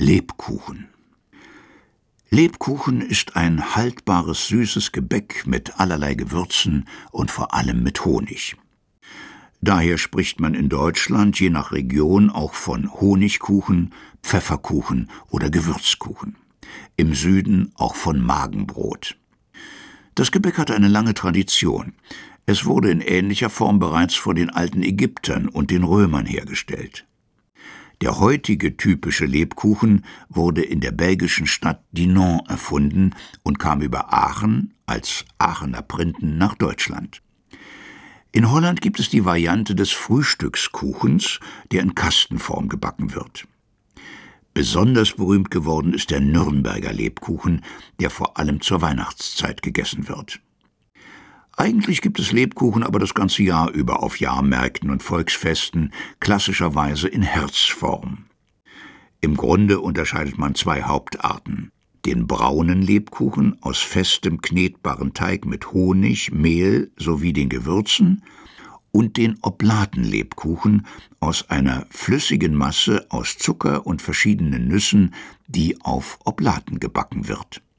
Lebkuchen. Lebkuchen ist ein haltbares süßes Gebäck mit allerlei Gewürzen und vor allem mit Honig. Daher spricht man in Deutschland je nach Region auch von Honigkuchen, Pfefferkuchen oder Gewürzkuchen. Im Süden auch von Magenbrot. Das Gebäck hat eine lange Tradition. Es wurde in ähnlicher Form bereits vor den alten Ägyptern und den Römern hergestellt. Der heutige typische Lebkuchen wurde in der belgischen Stadt Dinan erfunden und kam über Aachen als Aachener Printen nach Deutschland. In Holland gibt es die Variante des Frühstückskuchens, der in Kastenform gebacken wird. Besonders berühmt geworden ist der Nürnberger Lebkuchen, der vor allem zur Weihnachtszeit gegessen wird. Eigentlich gibt es Lebkuchen aber das ganze Jahr über auf Jahrmärkten und Volksfesten, klassischerweise in Herzform. Im Grunde unterscheidet man zwei Hauptarten. Den braunen Lebkuchen aus festem knetbaren Teig mit Honig, Mehl sowie den Gewürzen und den Oblatenlebkuchen aus einer flüssigen Masse aus Zucker und verschiedenen Nüssen, die auf Oblaten gebacken wird